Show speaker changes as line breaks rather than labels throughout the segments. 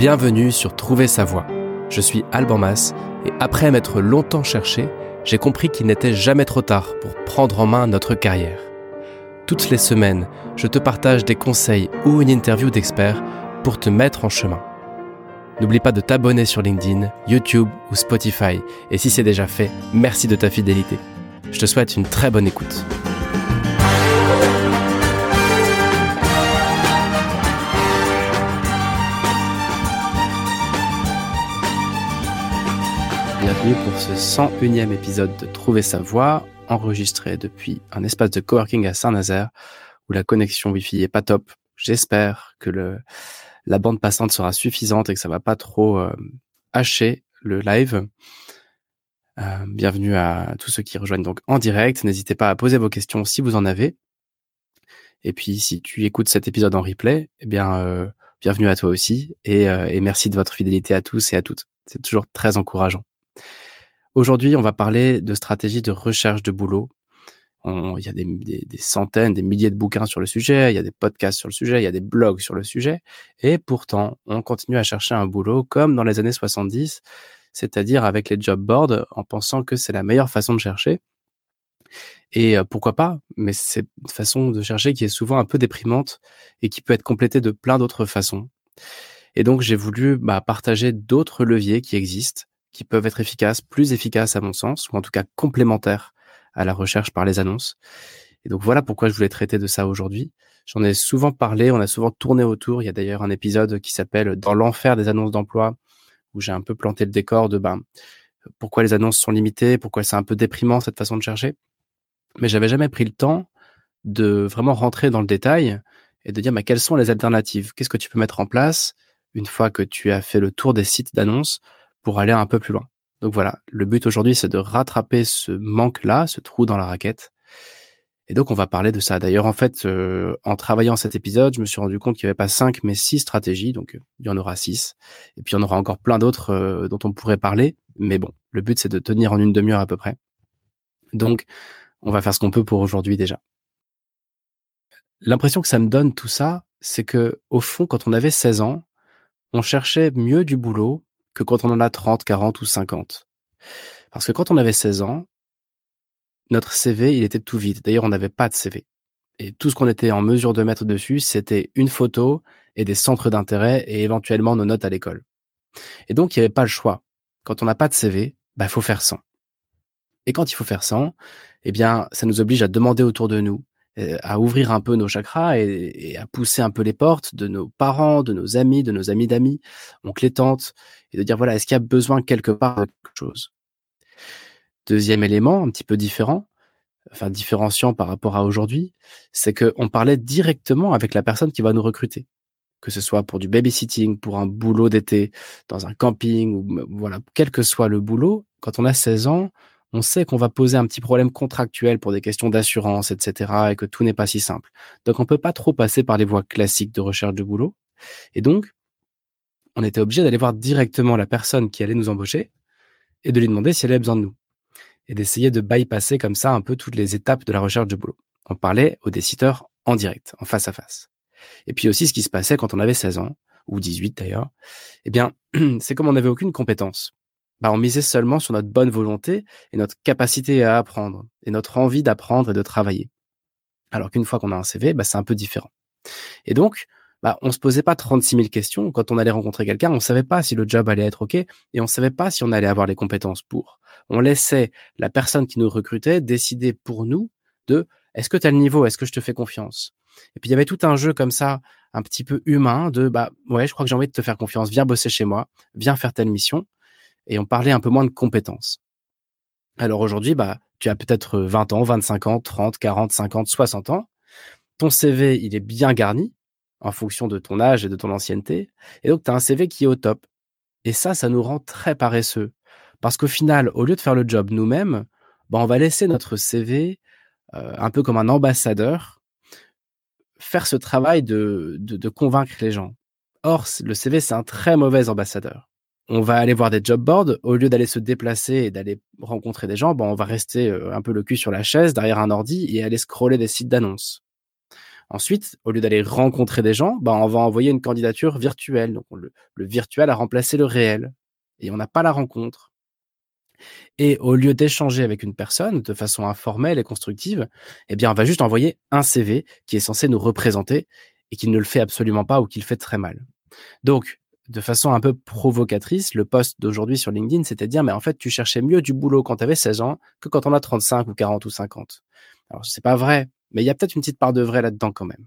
Bienvenue sur Trouver sa voie. Je suis Alban Mas et après m'être longtemps cherché, j'ai compris qu'il n'était jamais trop tard pour prendre en main notre carrière. Toutes les semaines, je te partage des conseils ou une interview d'experts pour te mettre en chemin. N'oublie pas de t'abonner sur LinkedIn, YouTube ou Spotify et si c'est déjà fait, merci de ta fidélité. Je te souhaite une très bonne écoute. Bienvenue pour ce 101e épisode de Trouver sa voie, enregistré depuis un espace de coworking à Saint-Nazaire, où la connexion Wi-Fi est pas top. J'espère que la bande passante sera suffisante et que ça va pas trop euh, hacher le live. Euh, bienvenue à tous ceux qui rejoignent donc en direct. N'hésitez pas à poser vos questions si vous en avez. Et puis, si tu écoutes cet épisode en replay, eh euh, bienvenue à toi aussi et merci de votre fidélité à tous et à toutes. C'est toujours très encourageant. Aujourd'hui, on va parler de stratégie de recherche de boulot. il y a des, centaines, des milliers de bouquins sur le sujet, il y a des podcasts sur le sujet, il y a des blogs sur le sujet. Et pourtant, on continue à chercher un boulot comme dans les années 70, c'est-à-dire avec les job boards, en pensant que c'est la meilleure façon de chercher. Et euh, pourquoi pas, mais c'est une façon de chercher qui est souvent un peu déprimante et qui peut être complétée de plein d'autres façons. Et donc j'ai voulu bah, partager d'autres leviers qui existent qui peuvent être efficaces, plus efficaces à mon sens, ou en tout cas complémentaires à la recherche par les annonces. Et donc voilà pourquoi je voulais traiter de ça aujourd'hui. J'en ai souvent parlé, on a souvent tourné autour. Il y a d'ailleurs un épisode qui s'appelle Dans l'enfer des annonces d'emploi, où j'ai un peu planté le décor de ben, pourquoi les annonces sont limitées, pourquoi c'est un peu déprimant cette façon de chercher. Mais j'avais jamais pris le temps de vraiment rentrer dans le détail et de dire mais quelles sont les alternatives? Qu'est-ce que tu peux mettre en place? Une fois que tu as fait le tour des sites d'annonces pour aller un peu plus loin. Donc voilà, le but aujourd'hui, c'est de rattraper ce manque-là, ce trou dans la raquette. Et donc, on va parler de ça. D'ailleurs, en fait, euh, en travaillant cet épisode, je me suis rendu compte qu'il n'y avait pas cinq, mais six stratégies. Donc, il y en aura six. Et puis, il y en aura encore plein d'autres euh, dont on pourrait parler. Mais bon, le but, c'est de tenir en une demi-heure à peu près. Donc, on va faire ce qu'on peut pour aujourd'hui déjà. L'impression que ça me donne tout ça, c'est que, au fond, quand on avait 16 ans, on cherchait mieux du boulot que quand on en a 30, 40 ou 50. Parce que quand on avait 16 ans, notre CV, il était tout vide. D'ailleurs, on n'avait pas de CV. Et tout ce qu'on était en mesure de mettre dessus, c'était une photo et des centres d'intérêt et éventuellement nos notes à l'école. Et donc, il n'y avait pas le choix. Quand on n'a pas de CV, bah, faut faire 100. Et quand il faut faire 100, eh bien, ça nous oblige à demander autour de nous, à ouvrir un peu nos chakras et, à pousser un peu les portes de nos parents, de nos amis, de nos amis d'amis, oncles et tantes, et de dire voilà, est-ce qu'il y a besoin quelque part de quelque chose? Deuxième élément, un petit peu différent, enfin différenciant par rapport à aujourd'hui, c'est qu'on parlait directement avec la personne qui va nous recruter, que ce soit pour du babysitting, pour un boulot d'été, dans un camping, voilà, quel que soit le boulot. Quand on a 16 ans, on sait qu'on va poser un petit problème contractuel pour des questions d'assurance, etc., et que tout n'est pas si simple. Donc, on peut pas trop passer par les voies classiques de recherche de boulot. Et donc, on était obligé d'aller voir directement la personne qui allait nous embaucher et de lui demander si elle avait besoin de nous. Et d'essayer de bypasser comme ça un peu toutes les étapes de la recherche de boulot. On parlait aux décideurs en direct, en face à face. Et puis aussi ce qui se passait quand on avait 16 ans, ou 18 d'ailleurs, eh bien, c'est comme on n'avait aucune compétence bah, on misait seulement sur notre bonne volonté et notre capacité à apprendre et notre envie d'apprendre et de travailler. Alors qu'une fois qu'on a un CV, bah, c'est un peu différent. Et donc, bah, on se posait pas 36 000 questions. Quand on allait rencontrer quelqu'un, on savait pas si le job allait être OK et on savait pas si on allait avoir les compétences pour. On laissait la personne qui nous recrutait décider pour nous de est-ce que tu as le niveau, est-ce que je te fais confiance? Et puis il y avait tout un jeu comme ça, un petit peu humain de bah ouais, je crois que j'ai envie de te faire confiance, viens bosser chez moi, viens faire telle mission et on parlait un peu moins de compétences. Alors aujourd'hui, bah, tu as peut-être 20 ans, 25 ans, 30, 40, 50, 60 ans. Ton CV, il est bien garni en fonction de ton âge et de ton ancienneté. Et donc, tu as un CV qui est au top. Et ça, ça nous rend très paresseux. Parce qu'au final, au lieu de faire le job nous-mêmes, bah, on va laisser notre CV euh, un peu comme un ambassadeur faire ce travail de, de convaincre les gens. Or, le CV, c'est un très mauvais ambassadeur on va aller voir des job boards. Au lieu d'aller se déplacer et d'aller rencontrer des gens, bon, on va rester euh, un peu le cul sur la chaise derrière un ordi et aller scroller des sites d'annonces. Ensuite, au lieu d'aller rencontrer des gens, bah, on va envoyer une candidature virtuelle. Donc, le, le virtuel a remplacé le réel. Et on n'a pas la rencontre. Et au lieu d'échanger avec une personne de façon informelle et constructive, eh bien, on va juste envoyer un CV qui est censé nous représenter et qui ne le fait absolument pas ou qui le fait très mal. Donc, de façon un peu provocatrice, le post d'aujourd'hui sur LinkedIn, c'était de dire, mais en fait, tu cherchais mieux du boulot quand tu avais 16 ans que quand on a 35 ou 40 ou 50. Alors, c'est pas vrai, mais il y a peut-être une petite part de vrai là-dedans quand même.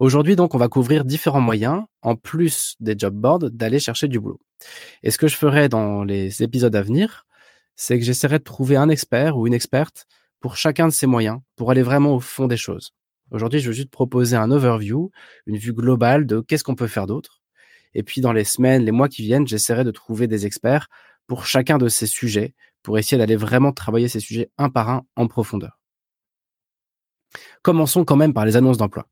Aujourd'hui, donc, on va couvrir différents moyens, en plus des job boards, d'aller chercher du boulot. Et ce que je ferai dans les épisodes à venir, c'est que j'essaierai de trouver un expert ou une experte pour chacun de ces moyens, pour aller vraiment au fond des choses. Aujourd'hui, je veux juste proposer un overview, une vue globale de qu'est-ce qu'on peut faire d'autre. Et puis, dans les semaines, les mois qui viennent, j'essaierai de trouver des experts pour chacun de ces sujets, pour essayer d'aller vraiment travailler ces sujets un par un en profondeur. Commençons quand même par les annonces d'emploi.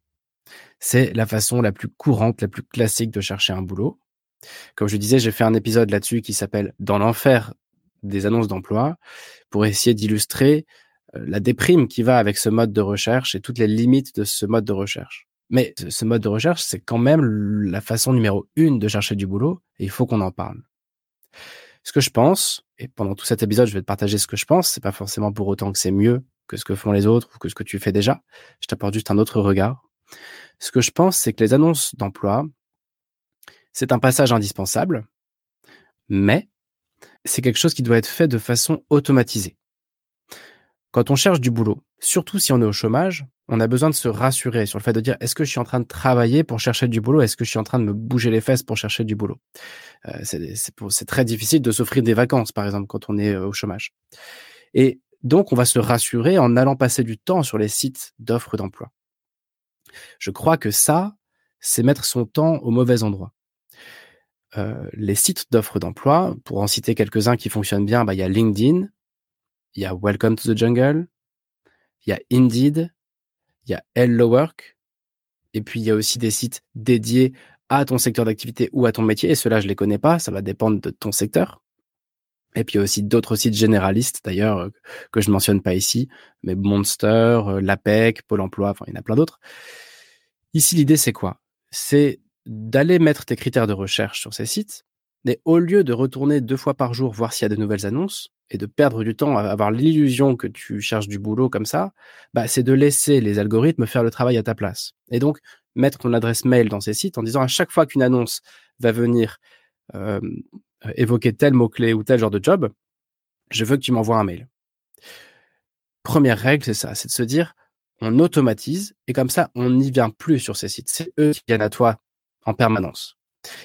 C'est la façon la plus courante, la plus classique de chercher un boulot. Comme je disais, j'ai fait un épisode là-dessus qui s'appelle Dans l'enfer des annonces d'emploi pour essayer d'illustrer euh, la déprime qui va avec ce mode de recherche et toutes les limites de ce mode de recherche. Mais ce mode de recherche, c'est quand même la façon numéro une de chercher du boulot et il faut qu'on en parle. Ce que je pense, et pendant tout cet épisode, je vais te partager ce que je pense, c'est pas forcément pour autant que c'est mieux que ce que font les autres ou que ce que tu fais déjà. Je t'apporte juste un autre regard. Ce que je pense, c'est que les annonces d'emploi, c'est un passage indispensable, mais c'est quelque chose qui doit être fait de façon automatisée. Quand on cherche du boulot, surtout si on est au chômage, on a besoin de se rassurer sur le fait de dire est-ce que je suis en train de travailler pour chercher du boulot? Est-ce que je suis en train de me bouger les fesses pour chercher du boulot? Euh, C'est très difficile de s'offrir des vacances, par exemple, quand on est euh, au chômage. Et donc, on va se rassurer en allant passer du temps sur les sites d'offres d'emploi. Je crois que ça, c'est mettre son temps au mauvais endroit. Euh, les sites d'offres d'emploi, pour en citer quelques-uns qui fonctionnent bien, bah, il y a LinkedIn, il y a Welcome to the Jungle, il y a Indeed, il y a Hello Work, et puis il y a aussi des sites dédiés à ton secteur d'activité ou à ton métier. Et ceux-là, je les connais pas, ça va dépendre de ton secteur. Et puis il y a aussi d'autres sites généralistes, d'ailleurs, euh, que je mentionne pas ici, mais Monster, euh, l'APEC, Pôle emploi, enfin, il y en a plein d'autres. Ici, l'idée, c'est quoi? C'est d'aller mettre tes critères de recherche sur ces sites, mais au lieu de retourner deux fois par jour voir s'il y a de nouvelles annonces et de perdre du temps à avoir l'illusion que tu cherches du boulot comme ça, bah, c'est de laisser les algorithmes faire le travail à ta place. Et donc, mettre ton adresse mail dans ces sites en disant à chaque fois qu'une annonce va venir euh, évoquer tel mot-clé ou tel genre de job, je veux que tu m'envoies un mail. Première règle, c'est ça, c'est de se dire, on automatise et comme ça, on n'y vient plus sur ces sites. C'est eux qui viennent à toi en permanence.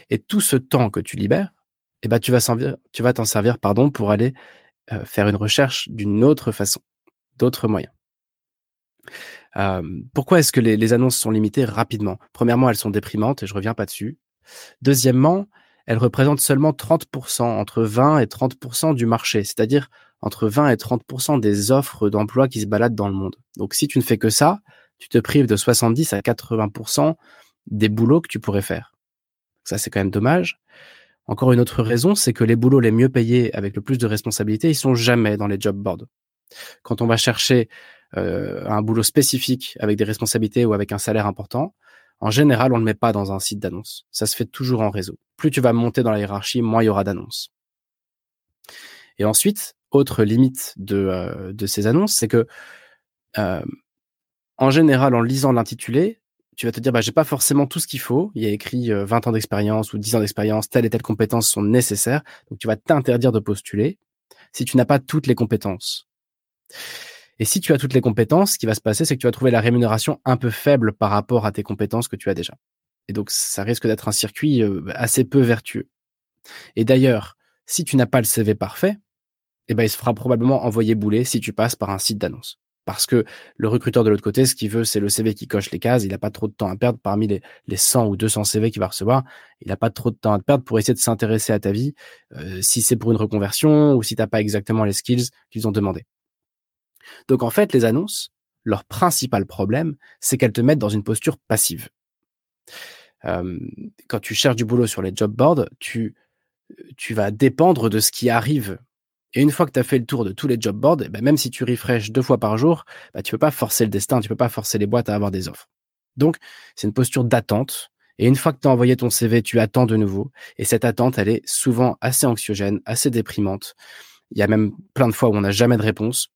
Et tout ce temps que tu libères, eh ben, tu vas t'en servir, pardon, pour aller euh, faire une recherche d'une autre façon, d'autres moyens. Pourquoi est-ce que les, les, annonces sont limitées rapidement? Premièrement, elles sont déprimantes et je reviens pas dessus. Deuxièmement, elles représentent seulement 30%, entre 20 et 30% du marché, c'est-à-dire entre 20 et 30% des offres d'emploi qui se baladent dans le monde. Donc si tu ne fais que ça, tu te prives de 70 à 80% des boulots que tu pourrais faire. Ça, c'est quand même dommage. Encore une autre raison, c'est que les boulots les mieux payés avec le plus de responsabilités, ils sont jamais dans les job boards. Quand on va chercher euh, un boulot spécifique avec des responsabilités ou avec un salaire important, en général, on ne le met pas dans un site d'annonce. Ça se fait toujours en réseau. Plus tu vas monter dans la hiérarchie, moins il y aura d'annonces. Et ensuite, autre limite de, euh, ces annonces, c'est que euh, en général, en lisant l'intitulé, tu vas te dire, bah, j'ai pas forcément tout ce qu'il faut. Il y a écrit 20 euh, ans d'expérience ou 10 ans d'expérience, telle et telle compétences sont nécessaires. Donc, tu vas t'interdire de postuler si tu n'as pas toutes les compétences. Et si tu as toutes les compétences, ce qui va se passer, c'est que tu vas trouver la rémunération un peu faible par rapport à tes compétences que tu as déjà. Et donc, ça risque d'être un circuit euh, assez peu vertueux. Et d'ailleurs, si tu n'as pas le CV parfait, eh ben, il se fera probablement envoyer bouler si tu passes par un site d'annonce. Parce que le recruteur de l'autre côté, ce qu'il veut, c'est le CV qui coche les cases. Il n'a pas trop de temps à perdre parmi les, les 100 ou 200 CV qu'il va recevoir. Il n'a pas trop de temps à perdre pour essayer de s'intéresser à ta vie, euh, si c'est pour une reconversion ou si tu n'as pas exactement les skills qu'ils ont demandé. Donc en fait, les annonces, leur principal problème, c'est qu'elles te mettent dans une posture passive. Euh, quand tu cherches du boulot sur les job boards, tu, tu vas dépendre de ce qui arrive Et une fois que tu as fait le tour de tous les job boards, eh ben, même si tu refresh deux fois par jour, bah, tu peux pas forcer le destin, tu peux pas forcer les boîtes à avoir des offres. Donc, c'est une posture d'attente. Et une fois que tu as envoyé ton CV, tu attends de nouveau. Et cette attente, elle est souvent assez anxiogène, assez déprimante. Il y a même plein de fois où on n'a jamais de réponse.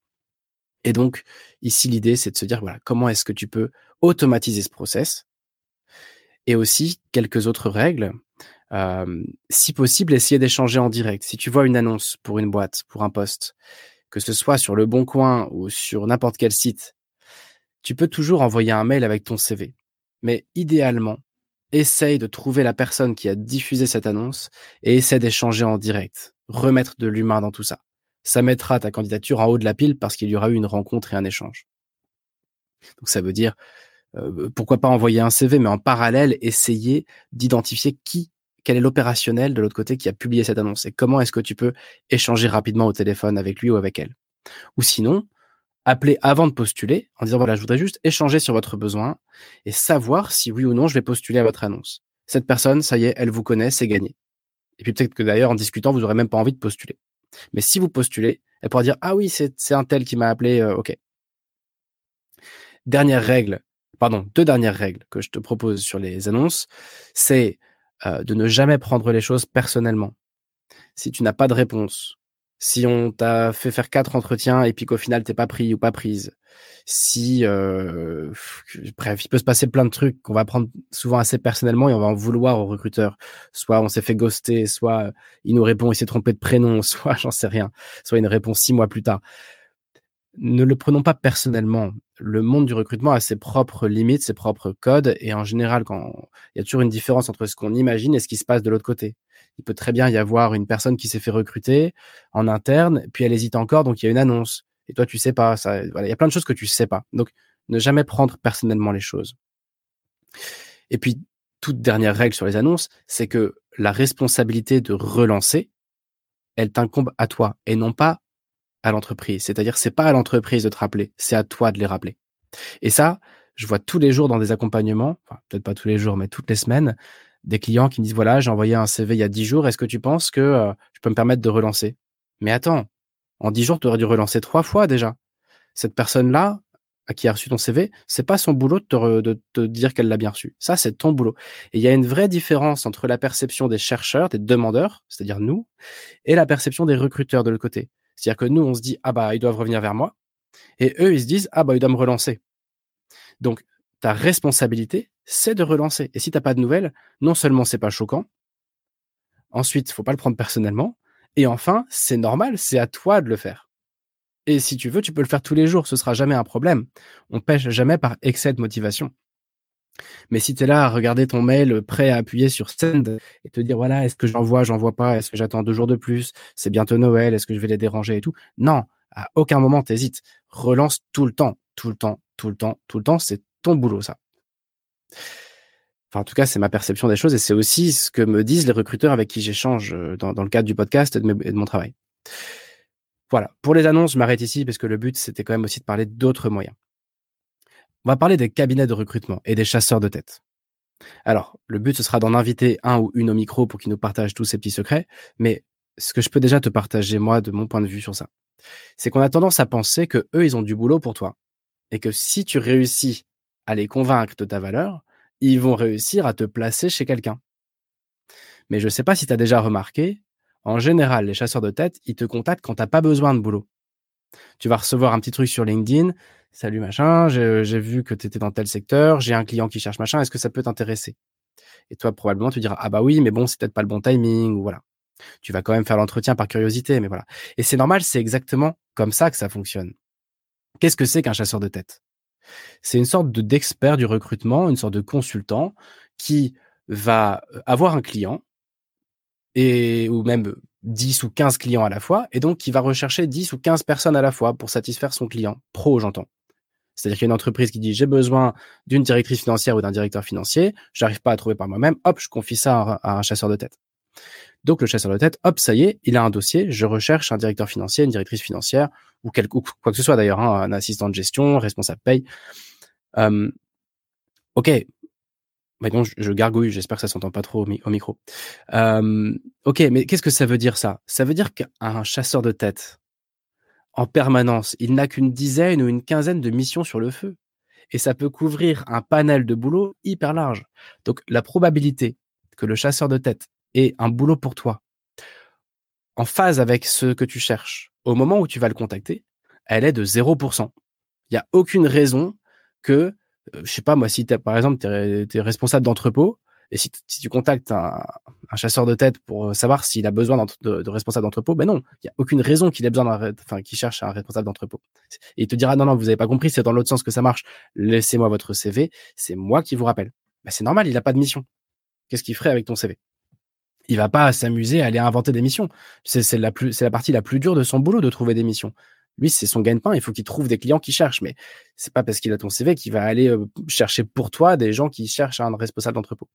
Et donc, ici, l'idée, c'est de se dire, voilà, comment est-ce que tu peux automatiser ce process? Et aussi, quelques autres règles. Euh, si possible, essayer d'échanger en direct. Si tu vois une annonce pour une boîte, pour un poste, que ce soit sur le Bon Coin ou sur n'importe quel site, tu peux toujours envoyer un mail avec ton CV. Mais idéalement, essaye de trouver la personne qui a diffusé cette annonce et essaie d'échanger en direct. Remettre de l'humain dans tout ça. Ça mettra ta candidature en haut de la pile parce qu'il y aura eu une rencontre et un échange. Donc ça veut dire, euh, pourquoi pas envoyer un CV, mais en parallèle, essayer d'identifier qui quel est l'opérationnel de l'autre côté qui a publié cette annonce et comment est-ce que tu peux échanger rapidement au téléphone avec lui ou avec elle? Ou sinon, appeler avant de postuler en disant voilà, je voudrais juste échanger sur votre besoin et savoir si oui ou non je vais postuler à votre annonce. Cette personne, ça y est, elle vous connaît, c'est gagné. Et puis peut-être que d'ailleurs, en discutant, vous n'aurez même pas envie de postuler. Mais si vous postulez, elle pourra dire ah oui, c'est un tel qui m'a appelé, euh, ok. Dernière règle, pardon, deux dernières règles que je te propose sur les annonces, c'est euh, de ne jamais prendre les choses personnellement. Si tu n'as pas de réponse, si on t'a fait faire quatre entretiens et puis qu'au final t'es pas pris ou pas prise, si euh, bref, il peut se passer plein de trucs qu'on va prendre souvent assez personnellement et on va en vouloir au recruteur. Soit on s'est fait ghoster, soit il nous répond il s'est trompé de prénom, soit j'en sais rien, soit nous répond six mois plus tard ne le prenons pas personnellement. Le monde du recrutement a ses propres limites, ses propres codes, et en général, quand il y a toujours une différence entre ce qu'on imagine et ce qui se passe de l'autre côté. Il peut très bien y avoir une personne qui s'est fait recruter en interne, puis elle hésite encore, donc il y a une annonce. Et toi, tu sais pas. Ça, voilà, il y a plein de choses que tu sais pas. Donc, ne jamais prendre personnellement les choses. Et puis, toute dernière règle sur les annonces, c'est que la responsabilité de relancer, elle t'incombe à toi et non pas à l'entreprise. C'est-à-dire, c'est pas à l'entreprise de te rappeler, c'est à toi de les rappeler. Et ça, je vois tous les jours dans des accompagnements, peut-être pas tous les jours, mais toutes les semaines, des clients qui me disent voilà, j'ai envoyé un CV il y a dix jours, est-ce que tu penses que euh, je peux me permettre de relancer? Mais attends, en dix jours, tu aurais dû relancer trois fois déjà. Cette personne-là, à qui a reçu ton CV, c'est pas son boulot de te, de te dire qu'elle l'a bien reçu. Ça, c'est ton boulot. Et il y a une vraie différence entre la perception des chercheurs, des demandeurs, c'est-à-dire nous, et la perception des recruteurs de l'autre côté. C'est-à-dire que nous, on se dit, ah bah, ils doivent revenir vers moi. Et eux, ils se disent, ah bah, ils doivent me relancer. Donc, ta responsabilité, c'est de relancer. Et si tu n'as pas de nouvelles, non seulement c'est pas choquant, ensuite, faut pas le prendre personnellement. Et enfin, c'est normal, c'est à toi de le faire. Et si tu veux, tu peux le faire tous les jours, ce sera jamais un problème. On pêche jamais par excès de motivation. Mais si tu es là à regarder ton mail prêt à appuyer sur send et te dire voilà, est-ce que j'envoie, j'envoie pas, est-ce que j'attends deux jours de plus, c'est bientôt Noël, est-ce que je vais les déranger et tout. Non, à aucun moment t'hésites. Relance tout le temps, tout le temps, tout le temps, tout le temps, c'est ton boulot ça. Enfin, en tout cas, c'est ma perception des choses et c'est aussi ce que me disent les recruteurs avec qui j'échange euh, dans, le cadre du podcast et de, mon travail. Voilà. Pour les annonces, je m'arrête ici parce que le but, c'était quand même aussi de parler d'autres moyens. On va parler des cabinets de recrutement et des chasseurs de tête. Alors, le but, ce sera d'en inviter un ou une au micro pour qu'ils nous partagent tous ces petits secrets, mais ce que je peux déjà te partager, moi, de mon point de vue sur ça, c'est qu'on a tendance à penser que eux, ils ont du boulot pour toi. Et que si tu réussis à les convaincre de ta valeur, ils vont réussir à te placer chez quelqu'un. Mais je ne sais pas si tu as déjà remarqué, en général, les chasseurs de tête, ils te contactent quand tu n'as pas besoin de boulot. Tu vas recevoir un petit truc sur LinkedIn, salut machin, j'ai vu que tu étais dans tel secteur, j'ai un client qui cherche machin, est-ce que ça peut t'intéresser? Et toi, probablement, tu diras, ah bah oui, mais bon, c'est peut-être pas le bon timing, ou voilà. Tu vas quand même faire l'entretien par curiosité, mais voilà. Et c'est normal, c'est exactement comme ça que ça fonctionne. Qu'est-ce que c'est qu'un chasseur de tête? C'est une sorte de d'expert du recrutement, une sorte de consultant qui va euh, avoir un client et ou même 10 ou 15 clients à la fois, et donc qui va rechercher 10 ou 15 personnes à la fois pour satisfaire son client, pro j'entends. C'est-à-dire qu'il y a une entreprise qui dit j'ai besoin d'une directrice financière ou d'un directeur financier, j'arrive pas à trouver par moi-même, hop, je confie ça à un, chasseur de tête. Donc le chasseur de tête, hop, ça y est, il a un dossier, je recherche un directeur financier, une directrice financière, ou, quoi que ce soit d'ailleurs, hein, un assistant de gestion, responsable paye. ok, Bah non, je, gargouille, j'espère que ça s'entend pas trop au, micro. Euh, ok, mais qu'est-ce que ça veut dire ça? Ça veut dire qu'un chasseur de tête, en permanence, il n'a qu'une dizaine ou une quinzaine de missions sur le feu. Et ça peut couvrir un panel de boulot hyper large. Donc la probabilité que le chasseur de tête ait un boulot pour toi en phase avec ce que tu cherches au moment où tu vas le contacter, elle est de 0%. Il n'y a aucune raison que euh, je sais pas moi, si par exemple tu es, responsable d'entrepôt et si, tu contactes un, chasseur de tête pour savoir s'il a besoin de, de, responsable d'entrepôt, ben non, il y a aucune raison qu'il ait besoin d'un, enfin, qu'il cherche un responsable d'entrepôt. Et il te dira non non, vous avez pas compris, c'est dans l'autre sens que ça marche. Laissez-moi votre CV, c'est moi qui vous rappelle. Ben, c'est normal, il a pas de mission. Qu'est-ce qu'il ferait avec ton CV il va pas s'amuser à aller inventer des missions. C'est la plus, c'est la partie la plus dure de son boulot de trouver des missions. Lui, c'est son gagne-pain. Il faut qu'il trouve des clients qui cherchent. Mais c'est pas parce qu'il a ton CV qu'il va aller euh, chercher pour toi des gens qui cherchent un responsable d'entrepôt.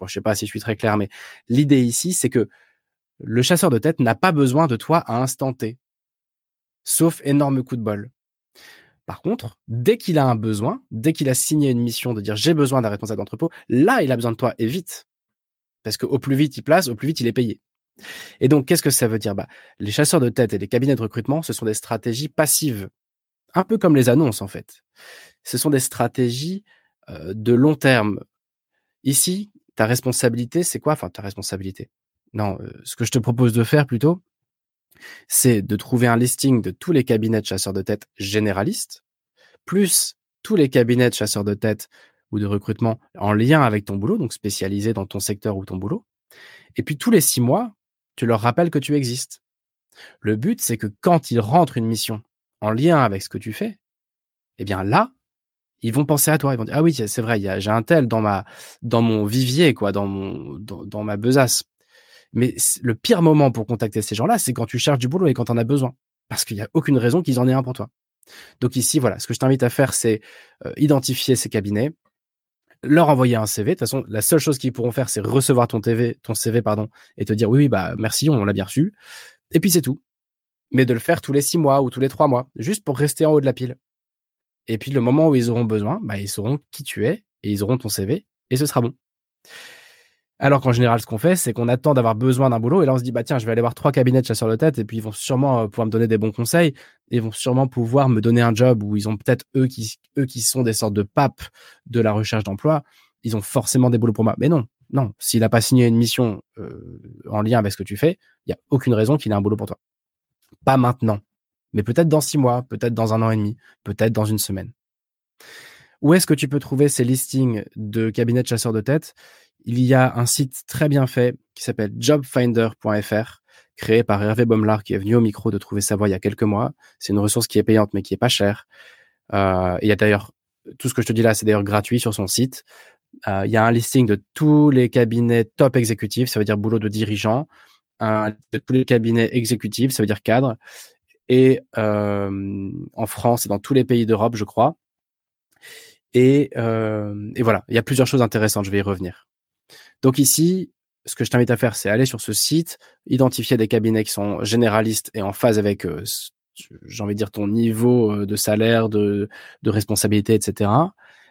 Bon, je sais pas si je suis très clair, mais l'idée ici, c'est que le chasseur de tête n'a pas besoin de toi à instant T. Sauf énorme coup de bol. Par contre, dès qu'il a un besoin, dès qu'il a signé une mission de dire j'ai besoin d'un responsable d'entrepôt, là, il a besoin de toi et vite. Parce qu'au plus vite il place, au plus vite il est payé. Et donc, qu'est-ce que ça veut dire? Bah, Les chasseurs de tête et les cabinets de recrutement, ce sont des stratégies passives, un peu comme les annonces en fait. Ce sont des stratégies euh, de long terme. Ici, ta responsabilité, c'est quoi? Enfin, ta responsabilité. Non, euh, ce que je te propose de faire plutôt, c'est de trouver un listing de tous les cabinets de chasseurs de tête généralistes, plus tous les cabinets de chasseurs de tête ou de recrutement en lien avec ton boulot, donc spécialisés dans ton secteur ou ton boulot. Et puis tous les six mois, tu leur rappelles que tu existes. Le but, c'est que quand ils rentrent une mission en lien avec ce que tu fais, eh bien là, ils vont penser à toi. Ils vont dire ah oui, c'est vrai, j'ai un tel dans ma dans mon vivier quoi, dans mon dans, ma besace. Mais le pire moment pour contacter ces gens-là, c'est quand tu cherches du boulot et quand en as besoin, parce qu'il n'y a aucune raison qu'ils en aient un pour toi. Donc ici, voilà, ce que je t'invite à faire, c'est euh, identifier ces cabinets, leur envoyer un CV. De toute façon, la seule chose qu'ils pourront faire, c'est recevoir ton CV, ton CV, pardon, et te dire oui, oui, bah merci, on l'a bien reçu. Et puis c'est tout. Mais de le faire tous les six mois ou tous les trois mois, juste pour rester en haut de la pile. Et puis le moment où ils auront besoin, bah, ils sauront qui tu es et ils auront ton CV et ce sera bon. Alors qu'en général, ce qu'on fait, c'est qu'on attend d'avoir besoin d'un boulot et là on se dit bah tiens, je vais aller voir trois cabinets de chasseurs de tête et puis ils vont sûrement euh, pouvoir me donner des bons conseils et vont sûrement pouvoir me donner un job où ils ont peut-être eux qui eux qui sont des sortes de papes de la recherche d'emploi, ils ont forcément des boulots pour moi. Mais non, non, s'il n'a pas signé une mission euh, en lien avec ce que tu fais, il y a aucune raison qu'il ait un boulot pour toi. Pas maintenant, mais peut-être dans six mois, peut-être dans un an et demi, peut-être dans une semaine. Où est-ce que tu peux trouver ces listings de cabinets de chasseurs de tête? Il y a un site très bien fait qui s'appelle jobfinder.fr, créé par Hervé Baumlar, qui est venu au micro de Trouver sa voix il y a quelques mois. C'est une ressource qui est payante, mais qui est pas chère. Euh, il y a d'ailleurs, tout ce que je te dis là, c'est d'ailleurs gratuit sur son site. Euh, il y a un listing de tous les cabinets top exécutifs, ça veut dire boulot de dirigeant, de tous les cabinets exécutifs, ça veut dire cadre, et euh, en France et dans tous les pays d'Europe, je crois. Et, et voilà, il y a plusieurs choses intéressantes, je vais y revenir. Donc ici, ce que je t'invite à faire, c'est aller sur ce site, identifier des cabinets qui sont généralistes et en phase avec, euh, j'ai envie de dire, ton niveau euh, de salaire, de, de responsabilité, etc.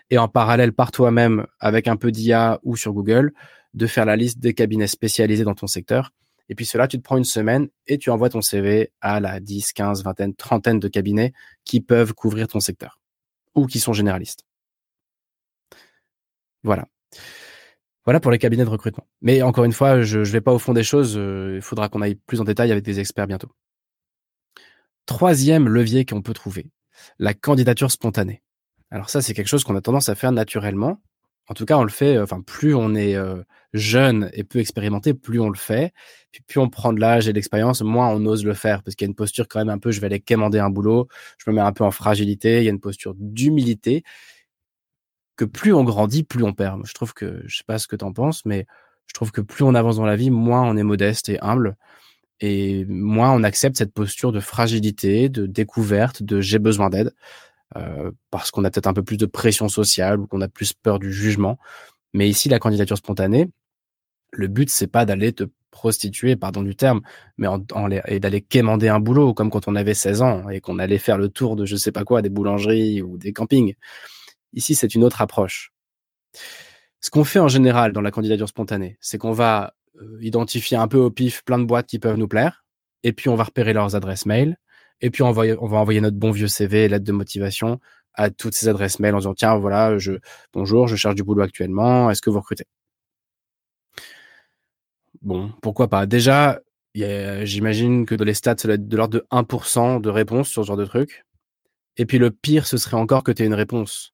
Et en parallèle, par toi-même, avec un peu d'IA ou sur Google, de faire la liste des cabinets spécialisés dans ton secteur. Et puis cela, tu te prends une semaine et tu envoies ton CV à la 10, 15, vingtaine, trentaine de cabinets qui peuvent couvrir ton secteur ou qui sont généralistes. Voilà. Voilà pour les cabinets de recrutement. Mais encore une fois, je ne vais pas au fond des choses. Euh, il faudra qu'on aille plus en détail avec des experts bientôt. Troisième levier qu'on peut trouver, la candidature spontanée. Alors ça, c'est quelque chose qu'on a tendance à faire naturellement. En tout cas, on le fait. Euh, enfin, plus on est euh, jeune et peu expérimenté, plus on le fait. Puis plus on prend de l'âge et de l'expérience, moins on ose le faire parce qu'il y a une posture quand même un peu. Je vais aller quémander un boulot. Je me mets un peu en fragilité. Il y a une posture d'humilité que plus on grandit, plus on perd. Je trouve que, je sais pas ce que tu en penses, mais je trouve que plus on avance dans la vie, moins on est modeste et humble, et moins on accepte cette posture de fragilité, de découverte, de j'ai besoin d'aide, euh, parce qu'on a peut-être un peu plus de pression sociale ou qu'on a plus peur du jugement. Mais ici, la candidature spontanée, le but c'est pas d'aller te prostituer, pardon du terme, mais et d'aller quémander un boulot comme quand on avait 16 ans et qu'on allait faire le tour de je sais pas quoi, des boulangeries ou des campings. Ici, c'est une autre approche. Ce qu'on fait en général dans la candidature spontanée, c'est qu'on va euh, identifier un peu au pif plein de boîtes qui peuvent nous plaire, et puis on va repérer leurs adresses mail, et puis on va, envoyer notre bon vieux CV, lettre de motivation à toutes ces adresses mail en disant tiens voilà bonjour je cherche du boulot actuellement. Est-ce que vous recrutez? Bon pourquoi pas? Déjà j'imagine que dans les stats ça doit être de l'ordre de 1% de réponse sur ce genre de truc. Et puis le pire ce serait encore que tu aies une réponse.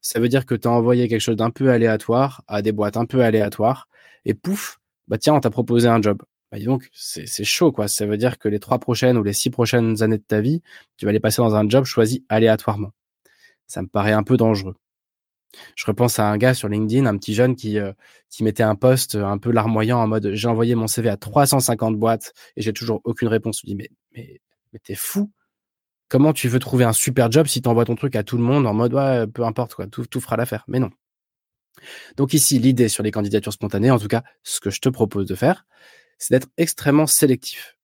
Ça veut dire que tu as envoyé quelque chose d'un peu aléatoire à des boîtes un peu aléatoires et pouf bah tiens on t'a proposé un job bah donc c'est chaud quoi ça veut dire que les trois prochaines ou les six prochaines années de ta vie tu vas les passer dans un job choisi aléatoirement ça me paraît un peu dangereux. Je repense à un gars sur LinkedIn, un petit jeune qui, euh, qui mettait un post un peu larmoyant en mode j'ai envoyé mon CV à 350 boîtes et j'ai toujours aucune réponse. Je me dis mais, t'es fou. Comment tu veux trouver un super job si tu envoies ton truc à tout le monde en mode ouais, peu importe quoi, tout fera l'affaire. Mais non. Donc ici, l'idée sur les candidatures spontanées, en tout cas, ce que je te propose de faire, c'est d'être extrêmement sélectif.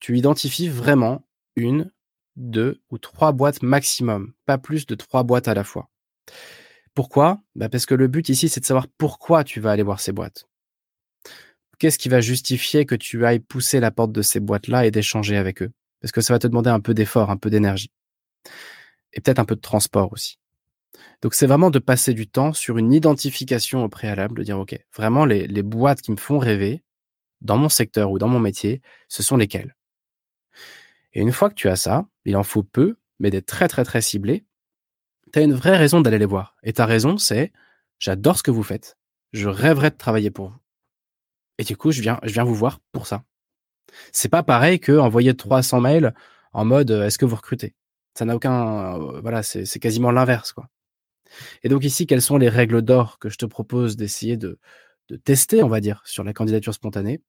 Tu identifies vraiment une, deux ou trois boîtes maximum, pas plus de trois boîtes à la fois. Pourquoi? Bah Parce que le but ici, c'est de savoir pourquoi tu vas aller voir ces boîtes. Qu'est-ce qui va justifier que tu ailles pousser la porte de ces boîtes-là et d'échanger avec eux? Parce que ça va te demander un peu d'effort, un peu d'énergie. Et peut-être un peu de transport aussi. Donc c'est vraiment de passer du temps sur une identification au préalable, de dire, OK, vraiment les, les boîtes qui me font rêver, dans mon secteur ou dans mon métier, ce sont lesquelles et une fois que tu as ça, il en faut peu, mais d'être très très très ciblé, tu as une vraie raison d'aller les voir. Et ta raison, c'est j'adore ce que vous faites, je rêverais de travailler pour vous. Et du coup, je viens, je viens vous voir pour ça. C'est pas pareil que envoyer 300 mails en mode euh, est-ce que vous recrutez? Ça n'a aucun. Euh, voilà, c'est quasiment l'inverse, quoi. Et donc ici, quelles sont les règles d'or que je te propose d'essayer de, de tester, on va dire, sur la candidature spontanée?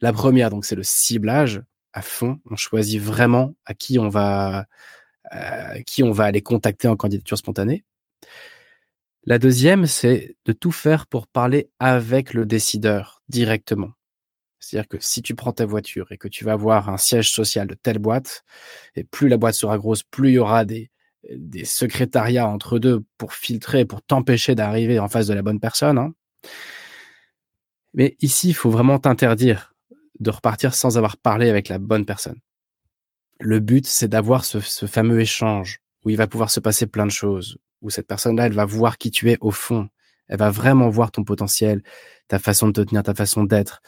La première, donc, c'est le ciblage à fond. On choisit vraiment à qui on va, qui on va aller contacter en candidature spontanée. La deuxième, c'est de tout faire pour parler avec le décideur directement. C'est-à-dire que si tu prends ta voiture et que tu vas voir un siège social de telle boîte, et plus la boîte sera grosse, plus il y aura des, des secrétariats entre deux pour filtrer, pour t'empêcher d'arriver en face de la bonne personne. Hein. Mais ici, il faut vraiment t'interdire de repartir sans avoir parlé avec la bonne personne. Le but, c'est d'avoir ce, fameux échange où il va pouvoir se passer plein de choses, où cette personne-là, elle va voir qui tu es au fond. Elle va vraiment voir ton potentiel, ta façon de te tenir, ta façon d'être,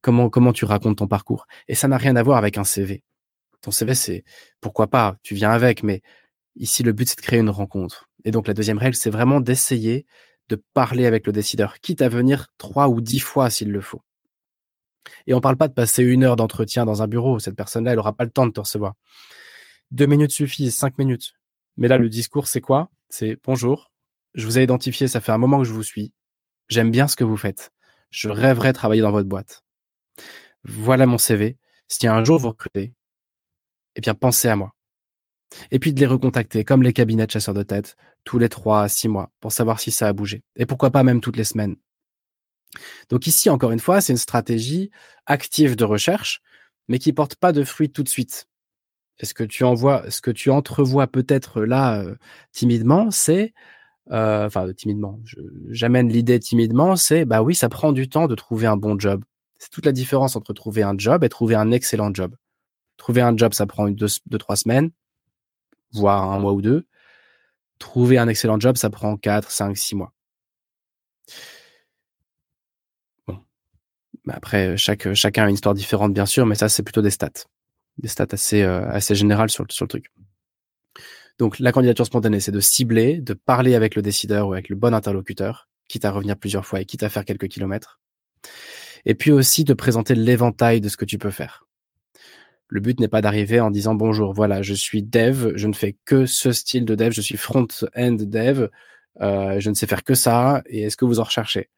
comment, comment tu racontes ton parcours. Et ça n'a rien à voir avec un CV. Ton CV, c'est pourquoi pas, tu viens avec, mais ici, le but, c'est de créer une rencontre. Et donc, la deuxième règle, c'est vraiment d'essayer de parler avec le décideur, quitte à venir trois ou dix fois s'il le faut. Et on parle pas de passer une heure d'entretien dans un bureau. Cette personne-là, elle aura pas le temps de te recevoir. Deux minutes suffisent, cinq minutes. Mais là, le discours, c'est quoi? C'est bonjour. Je vous ai identifié, ça fait un moment que je vous suis. J'aime bien ce que vous faites. Je rêverais de travailler dans votre boîte. Voilà mon CV. Si un jour vous recrutez, eh bien, pensez à moi. Et puis de les recontacter, comme les cabinets de chasseurs de tête, tous les trois à six mois, pour savoir si ça a bougé. Et pourquoi pas même toutes les semaines. Donc ici, encore une fois, c'est une stratégie active de recherche, mais qui porte pas de fruits tout de suite. est ce que tu envoies, ce que tu entrevois peut-être là euh, timidement, c'est, euh, enfin timidement, j'amène l'idée timidement, c'est bah oui, ça prend du temps de trouver un bon job. C'est toute la différence entre trouver un job et trouver un excellent job. Trouver un job, ça prend une, deux, deux, trois semaines, voire un mois ou deux. Trouver un excellent job, ça prend quatre, cinq, six mois. après, chaque, chacun a une histoire différente, bien sûr, mais ça, c'est plutôt des stats. Des stats assez, euh, assez générales sur, sur le truc. Donc, la candidature spontanée, c'est de cibler, de parler avec le décideur ou avec le bon interlocuteur, quitte à revenir plusieurs fois et quitte à faire quelques kilomètres. Et puis aussi de présenter l'éventail de ce que tu peux faire. Le but n'est pas d'arriver en disant bonjour, voilà, je suis dev, je ne fais que ce style de dev, je suis front-end dev, euh, je ne sais faire que ça, et est-ce que vous en recherchez?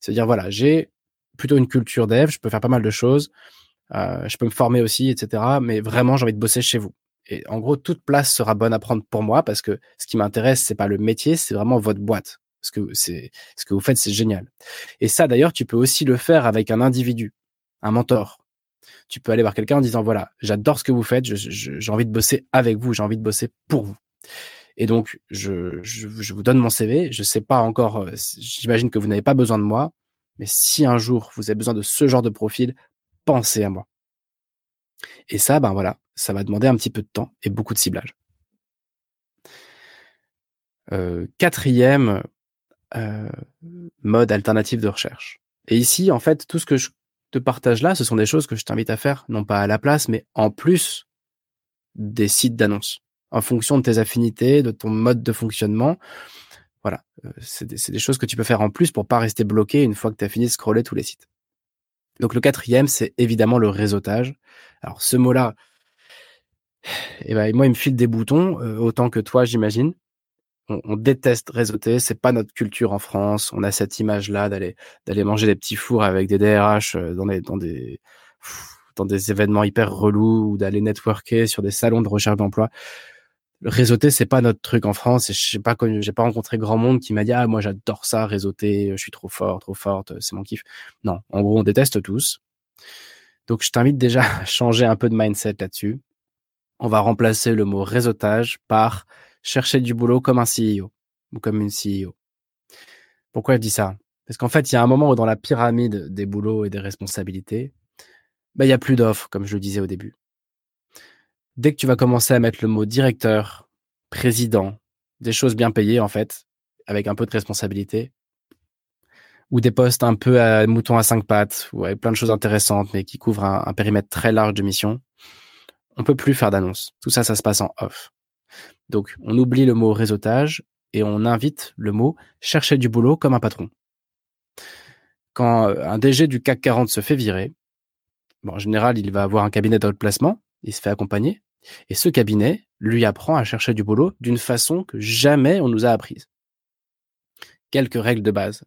C'est-à-dire, voilà, j'ai plutôt une culture dev, je peux faire pas mal de choses, euh, je peux me former aussi, etc. Mais vraiment, j'ai envie de bosser chez vous. Et en gros, toute place sera bonne à prendre pour moi parce que ce qui m'intéresse, c'est pas le métier, c'est vraiment votre boîte. Ce que c'est, ce que vous faites, c'est génial. Et ça, d'ailleurs, tu peux aussi le faire avec un individu, un mentor. Tu peux aller voir quelqu'un en disant voilà, j'adore ce que vous faites, j'ai envie de bosser avec vous, j'ai envie de bosser pour vous. Et donc, je, je, vous donne mon CV. Je sais pas encore, euh, j'imagine que vous n'avez pas besoin de moi, mais si un jour vous avez besoin de ce genre de profil, pensez à moi. Et ça, ben voilà, ça va demander un petit peu de temps et beaucoup de ciblage. Euh, quatrième euh, mode alternatif de recherche. Et ici, en fait, tout ce que je te partage là, ce sont des choses que je t'invite à faire, non pas à la place, mais en plus des sites d'annonces, en fonction de tes affinités, de ton mode de fonctionnement. Voilà, euh, c'est des, des, choses que tu peux faire en plus pour pas rester bloqué une fois que tu as fini de scroller tous les sites. Donc le quatrième, c'est évidemment le réseautage. Alors ce mot-là, eh ben, moi, il me file des boutons, euh, autant que toi, j'imagine. On, on, déteste réseauter, c'est pas notre culture en France. On a cette image-là d'aller d'aller manger des petits fours avec des DRH euh, dans des dans des dans des événements hyper relous ou d'aller networker sur des salons de recherche d'emploi. Réseauter c'est pas notre truc en France et je sais pas j'ai pas rencontré grand monde qui m'a dit ah moi j'adore ça réseauter je suis trop fort trop forte c'est mon kiff. Non en gros on déteste tous. Donc je t'invite déjà à changer un peu de mindset là-dessus. On va remplacer le mot réseautage par chercher du boulot comme un CEO ou comme une CEO pourquoi je dis ça? Parce qu'en fait il y a un moment où dans la pyramide des boulots et des responsabilités bah, il y a plus d'offres comme je le disais au début dès que tu vas commencer à mettre le mot directeur, président, des choses bien payées en fait, avec un peu de responsabilité, ou des postes un peu à mouton à cinq pattes, ou avec plein de choses intéressantes, mais qui couvrent un, périmètre très large de mission, on peut plus faire d'annonce. Tout ça, ça se passe en off. Donc, on oublie le mot réseautage et on invite le mot chercher du boulot comme un patron. Quand euh, un DG du CAC 40 se fait virer, bon, en général, il va avoir un cabinet de placement, il se fait accompagner, et ce cabinet lui apprend à chercher du boulot d'une façon que jamais on nous a apprise. Quelques règles de base.